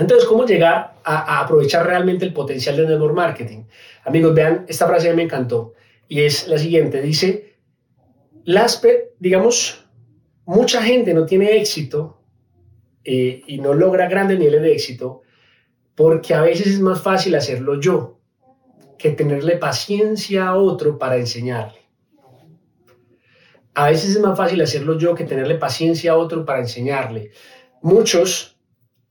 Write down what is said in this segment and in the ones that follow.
Entonces, ¿cómo llegar a, aprovechar realmente el potencial del network marketing? Amigos, vean, esta frase me encantó y es la siguiente. Dice, las, digamos, mucha gente no tiene éxito eh, y no logra grandes niveles de éxito porque a veces es más fácil hacerlo yo que tenerle paciencia a otro para enseñarle. A veces es más fácil hacerlo yo que tenerle paciencia a otro para enseñarle. Muchos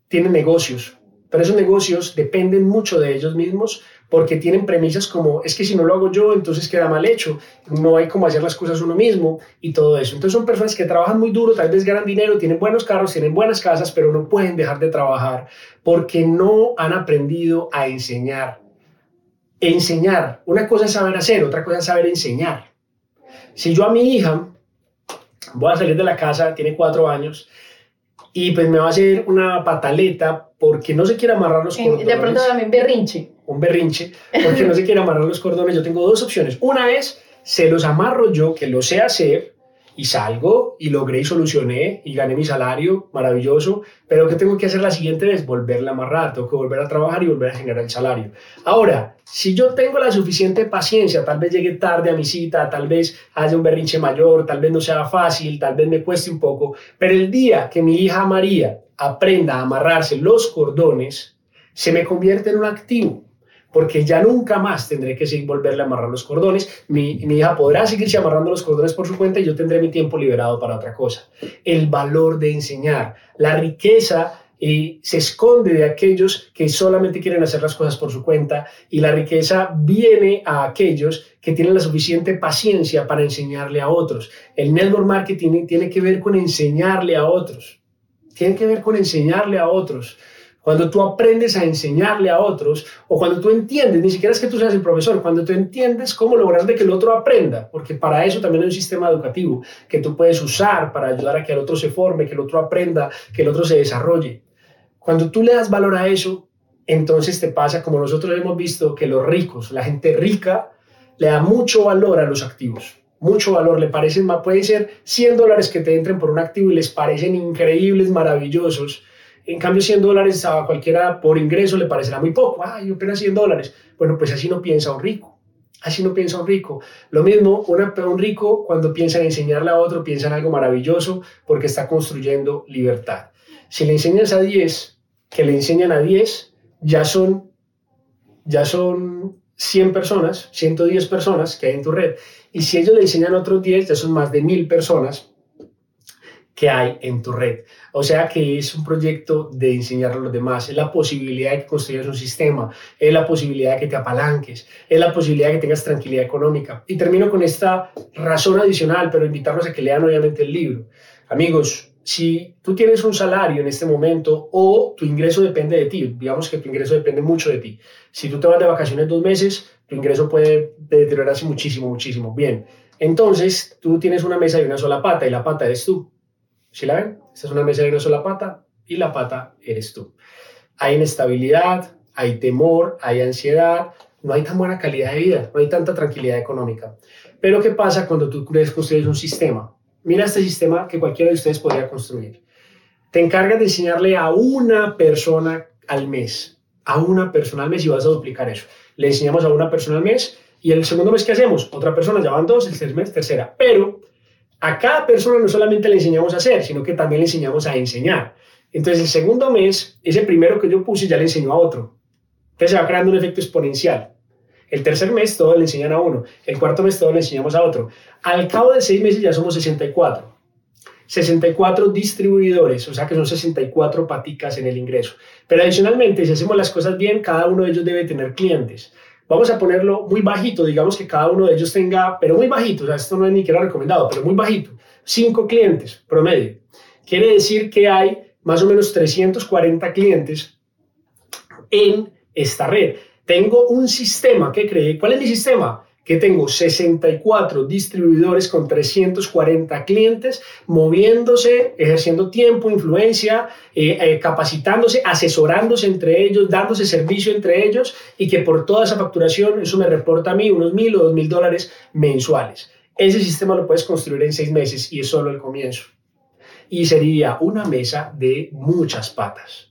tienen negocios, pero esos negocios dependen mucho de ellos mismos porque tienen premisas como es que si no lo hago yo, entonces queda mal hecho, no hay como hacer las cosas uno mismo y todo eso. Entonces son personas que trabajan muy duro, tal vez ganan dinero, tienen buenos carros, tienen buenas casas, pero no pueden dejar de trabajar porque no han aprendido a enseñar. Enseñar, una cosa es saber hacer, otra cosa es saber enseñar. Si yo a mi hija voy a salir de la casa, tiene cuatro años, y pues me va a hacer una pataleta porque no se quiere amarrar los cordones. De pronto también berrinche. Un berrinche, porque no se quiere amarrar los cordones. Yo tengo dos opciones. Una es, se los amarro yo, que lo sé hacer, y salgo y logré y solucioné y gané mi salario, maravilloso, pero ¿qué tengo que hacer la siguiente vez? Volverla a amarrar, tengo que volver a trabajar y volver a generar el salario. Ahora, si yo tengo la suficiente paciencia, tal vez llegue tarde a mi cita, tal vez haya un berrinche mayor, tal vez no sea fácil, tal vez me cueste un poco, pero el día que mi hija María aprenda a amarrarse los cordones, se me convierte en un activo porque ya nunca más tendré que volverle a amarrar los cordones. Mi, mi, hija podrá seguirse amarrando los cordones por su cuenta y yo tendré mi tiempo liberado para otra cosa. El valor de enseñar, la riqueza eh, se esconde de aquellos que solamente quieren hacer las cosas por su cuenta y la riqueza viene a aquellos que tienen la suficiente paciencia para enseñarle a otros. El network marketing tiene que ver con enseñarle a otros. Tiene que ver con enseñarle a otros. Cuando tú aprendes a enseñarle a otros o cuando tú entiendes, ni siquiera es que tú seas el profesor, cuando tú entiendes cómo lograr de que el otro aprenda, porque para eso también hay un sistema educativo que tú puedes usar para ayudar a que el otro se forme, que el otro aprenda, que el otro se desarrolle. Cuando tú le das valor a eso, entonces te pasa como nosotros hemos visto que los ricos, la gente rica, le da mucho valor a los activos mucho valor, le parecen más, pueden ser 100 dólares que te entren por un activo y les parecen increíbles, maravillosos, en cambio, 100 dólares a cualquiera por ingreso le parecerá muy poco. Ay, apenas 100 dólares. Bueno, pues así no piensa un rico. Así no piensa un rico. Lo mismo, un rico cuando piensa en enseñarle a otro, piensa en algo maravilloso porque está construyendo libertad. Si le enseñas a 10, que le enseñan a 10, ya son, ya son 100 personas, 110 personas que hay en tu red. Y si ellos le enseñan a otros 10, ya son más de 1000 personas que hay en tu red. O sea que es un proyecto de enseñar a los demás, es la posibilidad de que construyas un sistema, es la posibilidad de que te apalanques, es la posibilidad de que tengas tranquilidad económica. Y termino con esta razón adicional, pero invitarlos a que lean obviamente el libro. Amigos, si tú tienes un salario en este momento o tu ingreso depende de ti, digamos que tu ingreso depende mucho de ti. Si tú te vas de vacaciones dos meses, tu ingreso puede deteriorarse muchísimo, muchísimo. Bien, entonces tú tienes una mesa de una sola pata y la pata eres tú. ¿Sí la ven? Esta es una mesa de una sola pata y la pata eres tú. Hay inestabilidad, hay temor, hay ansiedad, no hay tan buena calidad de vida, no hay tanta tranquilidad económica. Pero ¿qué pasa cuando tú construyes un sistema? Mira este sistema que cualquiera de ustedes podría construir. Te encargas de enseñarle a una persona al mes, a una persona al mes y vas a duplicar eso. Le enseñamos a una persona al mes y el segundo mes ¿qué hacemos? Otra persona, ya van dos, el tercer mes, tercera. Pero a cada persona no solamente le enseñamos a hacer, sino que también le enseñamos a enseñar. Entonces, el segundo mes, ese primero que yo puse ya le enseñó a otro. Entonces, se va creando un efecto exponencial. El tercer mes, todo le enseñan a uno. El cuarto mes, todo le enseñamos a otro. Al cabo de seis meses ya somos 64. 64 distribuidores, o sea que son 64 paticas en el ingreso. Pero adicionalmente, si hacemos las cosas bien, cada uno de ellos debe tener clientes vamos a ponerlo muy bajito, digamos que cada uno de ellos tenga, pero muy bajito, o sea, esto no es ni que era recomendado, pero muy bajito, cinco clientes promedio. Quiere decir que hay más o menos 340 clientes en esta red. Tengo un sistema que cree, ¿cuál es mi sistema? Que tengo 64 distribuidores con 340 clientes moviéndose, ejerciendo tiempo, influencia, eh, eh, capacitándose, asesorándose entre ellos, dándose servicio entre ellos y que por toda esa facturación eso me reporta a mí unos mil o dos mil dólares mensuales. Ese sistema lo puedes construir en seis meses y es solo el comienzo. Y sería una mesa de muchas patas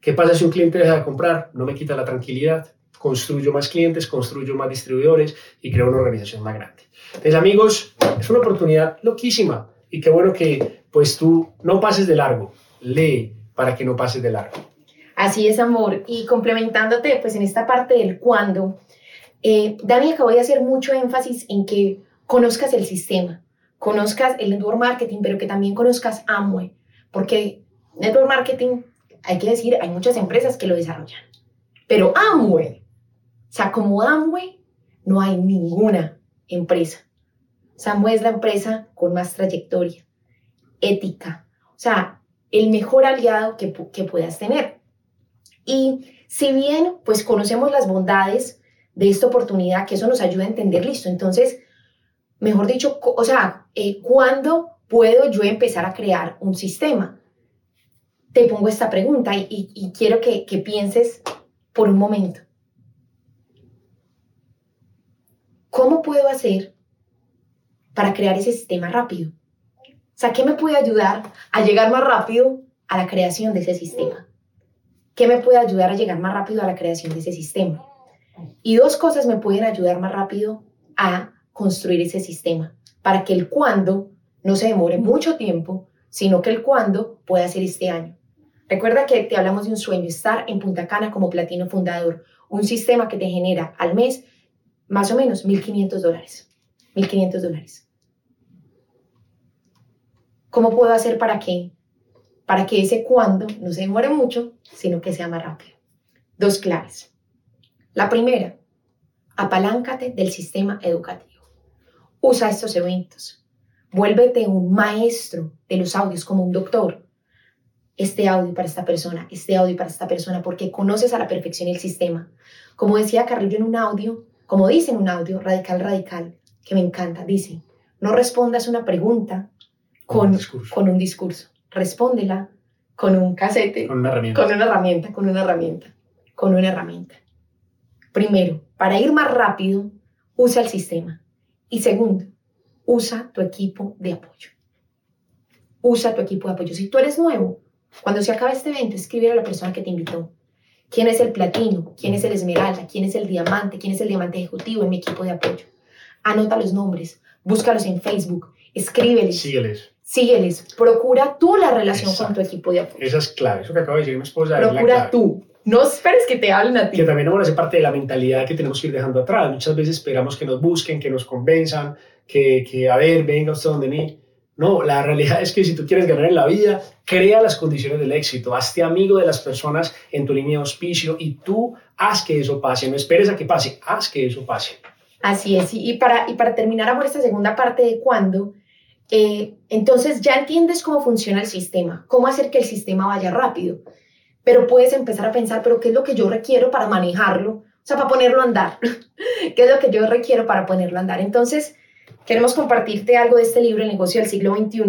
¿Qué pasa si un cliente deja de comprar? No me quita la tranquilidad. Construyo más clientes, construyo más distribuidores y creo una organización más grande. Entonces, amigos, es una oportunidad loquísima y qué bueno que pues tú no pases de largo. Lee para que no pases de largo. Así es, amor. Y complementándote, pues en esta parte del cuándo, eh, Dani acabó de hacer mucho énfasis en que conozcas el sistema, conozcas el network marketing, pero que también conozcas Amway, porque network marketing, hay que decir, hay muchas empresas que lo desarrollan, pero Amway, sea, como Amway, no hay ninguna empresa. O Amway es la empresa con más trayectoria, ética, o sea, el mejor aliado que, que puedas tener. Y si bien, pues conocemos las bondades de esta oportunidad, que eso nos ayuda a entender, listo, entonces, mejor dicho, o sea, eh, ¿cuándo puedo yo empezar a crear un sistema? Te pongo esta pregunta y, quiero que, que pienses por un momento. ¿Cómo puedo hacer para crear ese sistema rápido? O sea, ¿qué me puede ayudar a llegar más rápido a la creación de ese sistema? ¿Qué me puede ayudar a llegar más rápido a la creación de ese sistema? Y dos cosas me pueden ayudar más rápido a construir ese sistema para que el cuándo no se demore mucho tiempo, sino que el cuándo pueda ser este año. Recuerda que te hablamos de un sueño, estar en Punta Cana como platino fundador, un sistema que te genera al mes más o menos 1.500 dólares. 1.500 dólares. ¿Cómo puedo hacer para que, para que ese cuándo no se demore mucho, sino que sea más rápido? Dos claves. La primera, apaláncate del sistema educativo. Usa estos eventos. Vuélvete un maestro de los audios como un doctor. Este audio para esta persona, este audio para esta persona, porque conoces a la perfección el sistema. Como decía Carrillo en un audio, como dice en un audio, radical, radical, que me encanta, dice, no respondas una pregunta con, un discurso. Respóndela con un casete. Con una herramienta. Con una herramienta, con una herramienta. Con una herramienta. Primero, para ir más rápido, usa el sistema. Y segundo, usa tu equipo de apoyo. Usa tu equipo de apoyo. Si tú eres nuevo, cuando se acabe este evento, escribe a la persona que te invitó. ¿Quién es el platino? ¿Quién es el esmeralda? ¿Quién es el diamante? ¿Quién es el diamante ejecutivo en mi equipo de apoyo? Anota los nombres, búscalos en Facebook, escríbeles. Sígueles sígueles, procura tú la relación con tu equipo de apoyo. Esa es clave, eso que acaba de decir mi esposa. Procura tú. No esperes que te hablen a ti. Que también ahora hace parte de la mentalidad que tenemos que ir dejando atrás. Muchas veces esperamos que nos busquen, que nos convenzan, que, que a ver, venga usted donde mí. No, la realidad es que si tú quieres ganar en la vida, crea las condiciones del éxito, hazte amigo de las personas en tu línea de auspicio y tú haz que eso pase, no esperes a que pase, haz que eso pase. Así es, y para, y para terminar amor esta segunda parte de cuándo, eh, entonces ya entiendes cómo funciona el sistema, cómo hacer que el sistema vaya rápido, pero puedes empezar a pensar, pero ¿qué es lo que yo requiero para manejarlo? O sea, para ponerlo a andar. ¿Qué es lo que yo requiero para ponerlo a andar? Entonces, queremos compartirte algo de este libro, El negocio del siglo XXI,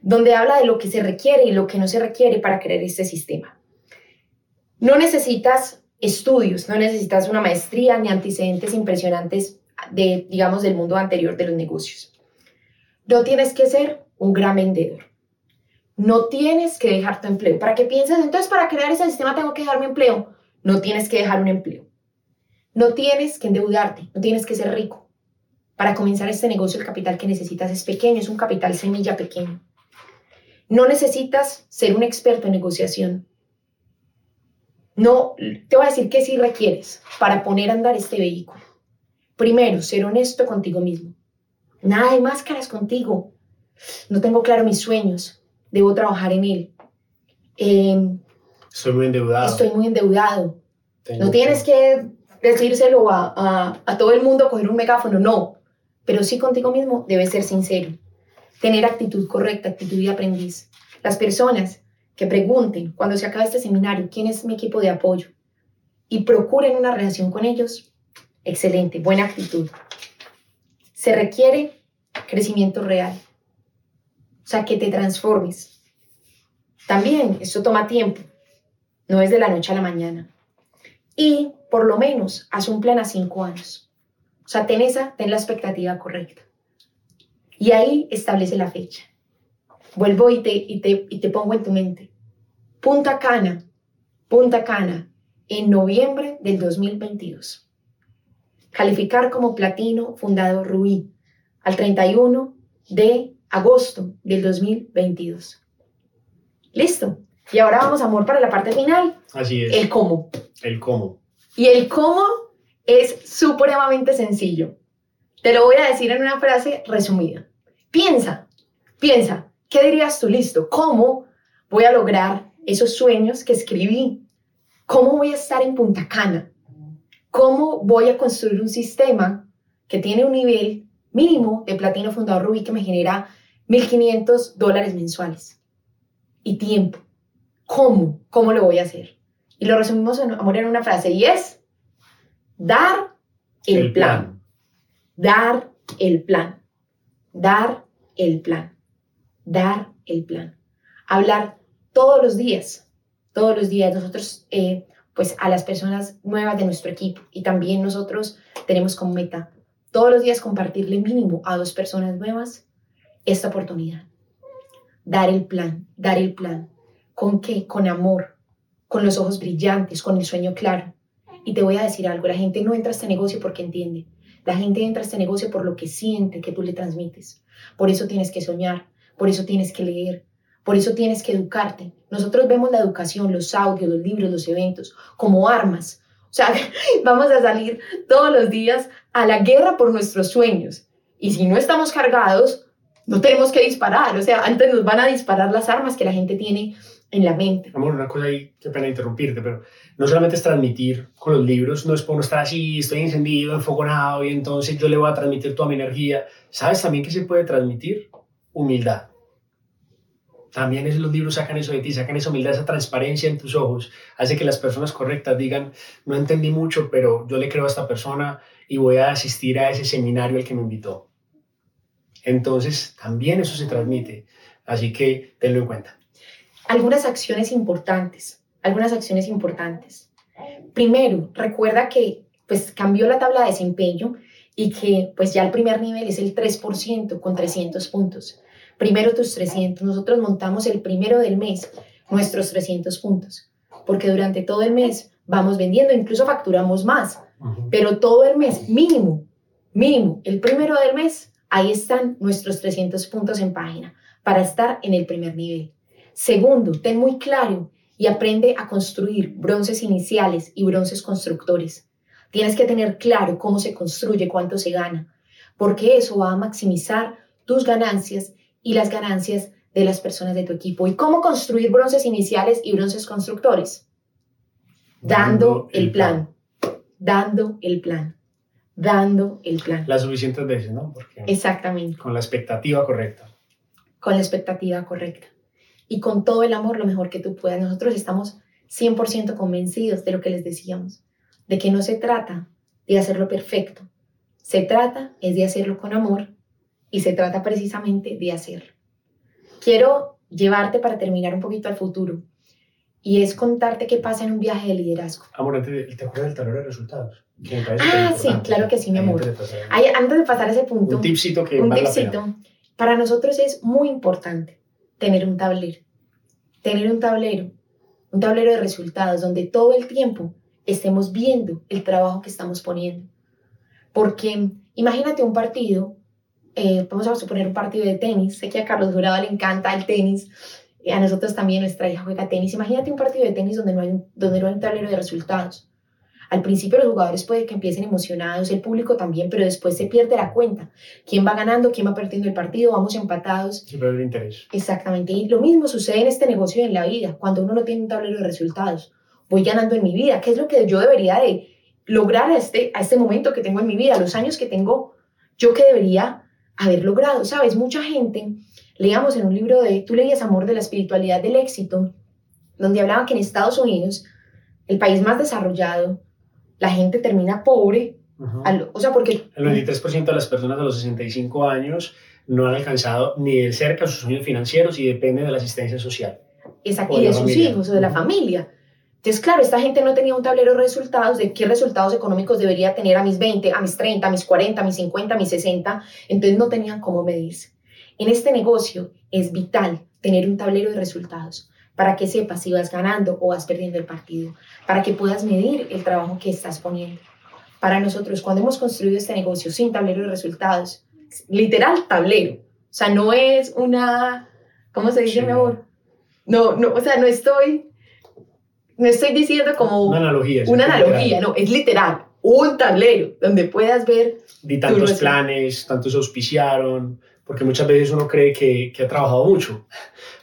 donde habla de lo que se requiere y lo que no se requiere para crear este sistema. No necesitas estudios, no necesitas una maestría ni antecedentes impresionantes de, digamos, del mundo anterior de los negocios. No tienes que ser un gran vendedor. No tienes que dejar tu empleo. Para que pienses, entonces para crear ese sistema tengo que dejar mi empleo. No tienes que dejar un empleo. No tienes que endeudarte, no tienes que ser rico. Para comenzar este negocio el capital que necesitas es pequeño, es un capital semilla pequeño. No necesitas ser un experto en negociación. No, te voy a decir que sí requieres para poner a andar este vehículo. Primero, ser honesto contigo mismo. Nada de máscaras contigo. No tengo claro mis sueños. Debo trabajar en él. Em, estoy muy endeudado. Estoy muy endeudado. no tienes que, decírselo a, a, todo el mundo, coger un megáfono, no. Pero sí contigo mismo debes ser sincero. Tener actitud correcta, actitud de aprendiz. Las personas que pregunten cuando se acabe este seminario quién es mi equipo de apoyo y procuren una relación con ellos, excelente, buena actitud se requiere crecimiento real. O sea, que te transformes. También esto toma tiempo, no es de la noche a la mañana. Y por lo menos haz un plan a cinco años. O sea, ten esa, ten la expectativa correcta. Y ahí establece la fecha. Vuelvo y te, y te, y te pongo en tu mente. Punta Cana, Punta Cana en noviembre del 2022. Calificar como platino fundado Rubí al 31 de agosto del 2022. Listo. Y ahora vamos, amor, para la parte final. Así es. El cómo. El cómo. Y el cómo es supremamente sencillo. Te lo voy a decir en una frase resumida. Piensa, piensa, ¿qué dirías tú? Listo, ¿cómo voy a lograr esos sueños que escribí? ¿Cómo voy a estar en Punta Cana? ¿Cómo voy a construir un sistema que tiene un nivel mínimo de platino fundador Rubí que me genera 1.500 dólares mensuales? Y tiempo. ¿Cómo? ¿Cómo lo voy a hacer? Y lo resumimos, amor, en una frase y es dar el, El plan. plan. Dar el plan. Dar el plan. Dar el plan. Hablar todos los días. Todos los días nosotros, eh, pues a las personas nuevas de nuestro equipo y también nosotros tenemos como meta todos los días compartirle mínimo a dos personas nuevas esta oportunidad. Dar el plan, dar el plan. ¿Con qué? Con amor, con los ojos brillantes, con el sueño claro. Y te voy a decir algo, la gente no entra a este negocio porque entiende. La gente entra a este negocio por lo que siente que tú le transmites. Por eso tienes que soñar, por eso tienes que leer, por eso tienes que educarte. Nosotros vemos la educación, los audios, los libros, los eventos como armas. O sea, vamos a salir todos los días a la guerra por nuestros sueños. Y si no estamos cargados, no tenemos que disparar. O sea, antes nos van a disparar las armas que la gente tiene en la mente. Amor, una cosa ahí, qué pena interrumpirte, pero no solamente es transmitir con los libros, no es por no estar así, estoy encendido, enfogonado, y entonces yo le voy a transmitir toda mi energía. ¿Sabes también que se puede transmitir? Humildad. También es, los libros sacan eso de ti, sacan esa humildad, esa transparencia en tus ojos, hace que las personas correctas digan, no entendí mucho, pero yo le creo a esta persona y voy a asistir a ese seminario al que me invitó. Entonces, también eso se transmite, así que tenlo en cuenta. Algunas acciones importantes, algunas acciones importantes. Primero, recuerda que pues cambió la tabla de desempeño y que pues ya el primer nivel es el 3% con 300 puntos. Primero tus 300, nosotros montamos el primero del mes nuestros 300 puntos, porque durante todo el mes vamos vendiendo, incluso facturamos más, pero todo el mes mínimo, mínimo, el primero del mes, ahí están nuestros 300 puntos en página para estar en el primer nivel. Segundo, ten muy claro y aprende a construir bronces iniciales y bronces constructores. Tienes que tener claro cómo se construye, cuánto se gana, porque eso va a maximizar tus ganancias y las ganancias de las personas de tu equipo. ¿Y cómo construir bronces iniciales y bronces constructores? Dando el plan, dando el plan, dando el plan. Las suficientes veces, ¿no? Porque Exactamente, con la expectativa correcta. con la expectativa correcta y con todo el amor lo mejor que tú puedas. Nosotros estamos 100% convencidos de lo que les decíamos, de que no se trata de hacerlo perfecto, se trata es de hacerlo con amor y se trata precisamente de hacerlo. Quiero llevarte para terminar un poquito al futuro y es contarte qué pasa en un viaje de liderazgo. Amor, antes, ¿te acuerdas del tablero de resultados? Ah, sí, claro que sí, mi amor. Antes de pasar Ay, antes de pasar a ese punto, Un tipcito que un vale tipcito. Para nosotros es muy importante tener un tablero. Tener un tablero. Un tablero de resultados donde todo el tiempo estemos viendo el trabajo que estamos poniendo. Porque imagínate un partido, eh, vamos a suponer un partido de tenis. Sé que a Carlos Jurado le encanta el tenis. a nosotros también, nuestra hija juega tenis. Imagínate un partido de tenis donde no hay, donde no hay un tablero de resultados. Al principio los jugadores puede que empiecen emocionados, el público también, pero después se pierde la cuenta. ¿Quién va ganando? ¿Quién va perdiendo el partido? Vamos empatados. Siempre el interés. Exactamente. Y lo mismo sucede en este negocio y en la vida, cuando uno no tiene un tablero de resultados. Voy ganando en mi vida. ¿Qué es lo que yo debería de lograr a este, a este momento que tengo en mi vida, los años que tengo yo que debería haber logrado? ¿Sabes? Mucha gente, leíamos en un libro de, tú leías Amor de la Espiritualidad del Éxito, donde hablaba que en Estados Unidos, el país más desarrollado, la gente termina pobre, al- o sea, porque... El 93% de las personas de los 65 años no han alcanzado ni de cerca sus sueños financieros y dependen de la asistencia social. Exacto, de y de la sus familia. hijos o de la familia. Entonces, claro, esta gente no tenía un tablero de resultados de qué resultados económicos debería tener a mis 20, a mis 30, a mis 40, a mis 50, a mis 60. Entonces no tenían cómo medirse. En este negocio es vital tener un tablero de resultados para que sepas si vas ganando o vas perdiendo el partido, para que puedas medir el trabajo que estás poniendo. Para nosotros, cuando hemos construido este negocio sin tablero de resultados, literal tablero, o sea, no es una, ¿cómo se dice, mejor? No, no, o sea, no estoy, no estoy diciendo como una analogía, una analogía, no, es literal, un tablero donde puedas ver. Di tantos planes, tantos auspiciaron, porque muchas veces uno cree que, que ha trabajado mucho.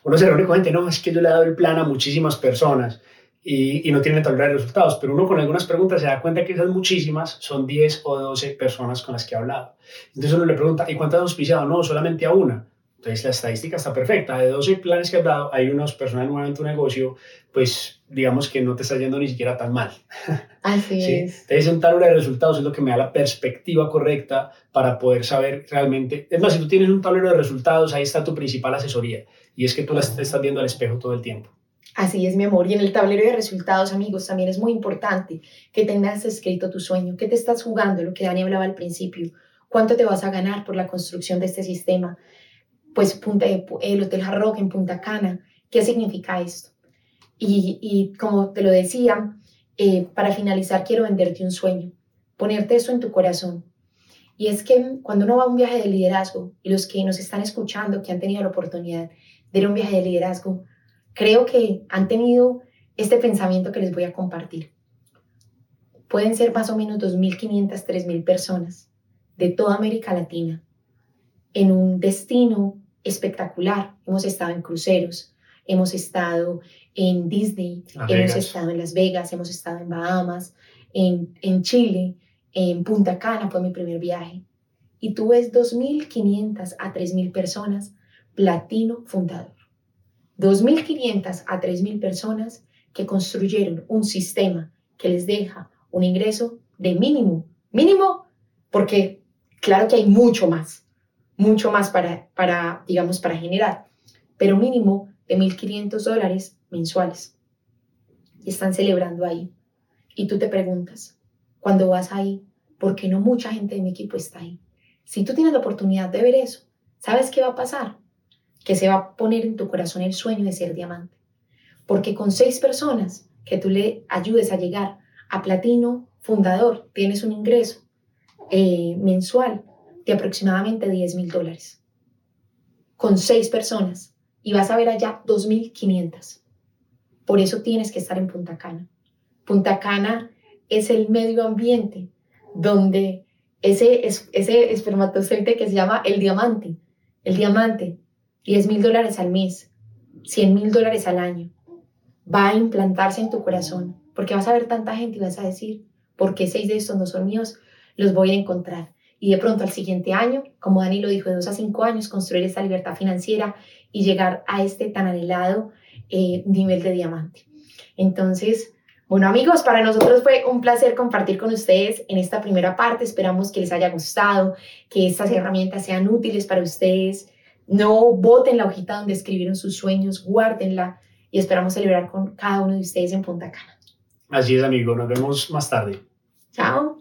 Uno se reúne con no, es que yo le he dado el plan a muchísimas personas y, y no tienen tablero de resultados, pero uno con algunas preguntas se da cuenta que esas muchísimas son 10 o 12 personas con las que ha hablado. Entonces uno le pregunta, ¿y cuántas has auspiciado? No, solamente a una. Entonces la estadística está perfecta. De 12 planes que has dado, hay unas personas nuevas en tu negocio, pues digamos que no te está yendo ni siquiera tan mal. Así ¿Sí? es. Entonces un tablero de resultados es lo que me da la perspectiva correcta para poder saber realmente. Es más, si tú tienes un tablero de resultados, ahí está tu principal asesoría. Y es que tú la estás viendo al espejo todo el tiempo. Así es, mi amor. Y en el tablero de resultados, amigos, también es muy importante que tengas escrito tu sueño, qué te estás jugando, lo que Dani hablaba al principio, cuánto te vas a ganar por la construcción de este sistema, pues Punta, el Hotel Hard en Punta Cana, ¿qué significa esto? Y, y como te lo decía, eh, para finalizar quiero venderte un sueño, ponerte eso en tu corazón. Y es que cuando uno va a un viaje de liderazgo, y los que nos están escuchando, que han tenido la oportunidad de ir a un viaje de liderazgo, creo que han tenido este pensamiento que les voy a compartir. Pueden ser más o menos 2.500, 3.000 personas de toda América Latina en un destino espectacular. Hemos estado en cruceros, hemos estado en Disney, hemos estado en Las Vegas, hemos estado en Bahamas, en, en Chile, en Punta Cana fue mi primer viaje. Y tú ves 2.500 a 3.000 personas, platino fundador. 2.500 a 3.000 personas que construyeron un sistema que les deja un ingreso de mínimo, mínimo, porque claro que hay mucho más, mucho más para, para digamos, para generar, pero mínimo de 1.500 dólares mensuales. Y están celebrando ahí. Y tú te preguntas, cuando vas ahí, ¿por qué no mucha gente de mi equipo está ahí? Si tú tienes la oportunidad de ver eso, ¿sabes qué va a pasar? Que se va a poner en tu corazón el sueño de ser diamante. Porque con seis personas que tú le ayudes a llegar a platino fundador, tienes un ingreso eh, mensual de aproximadamente 10 mil dólares, con seis personas, y vas a ver allá 2.500. Por eso tienes que estar en Punta Cana. Punta Cana es el medio ambiente donde ese, ese espermatozoide que se llama el diamante, el diamante, 10 mil dólares al mes, 100 mil dólares al año, va a implantarse en tu corazón, porque vas a ver tanta gente y vas a decir, ¿por qué seis de estos no son míos? Los voy a encontrar y de pronto al siguiente año, como Dani lo dijo, de dos a cinco años, construir esta libertad financiera y llegar a este tan anhelado eh, nivel de diamante. Entonces, bueno amigos, para nosotros fue un placer compartir con ustedes en esta primera parte. Esperamos que les haya gustado, que estas herramientas sean útiles para ustedes. No voten la hojita donde escribieron sus sueños, guárdenla y esperamos celebrar con cada uno de ustedes en Punta Cana. Así es, amigo. Nos vemos más tarde. Chao.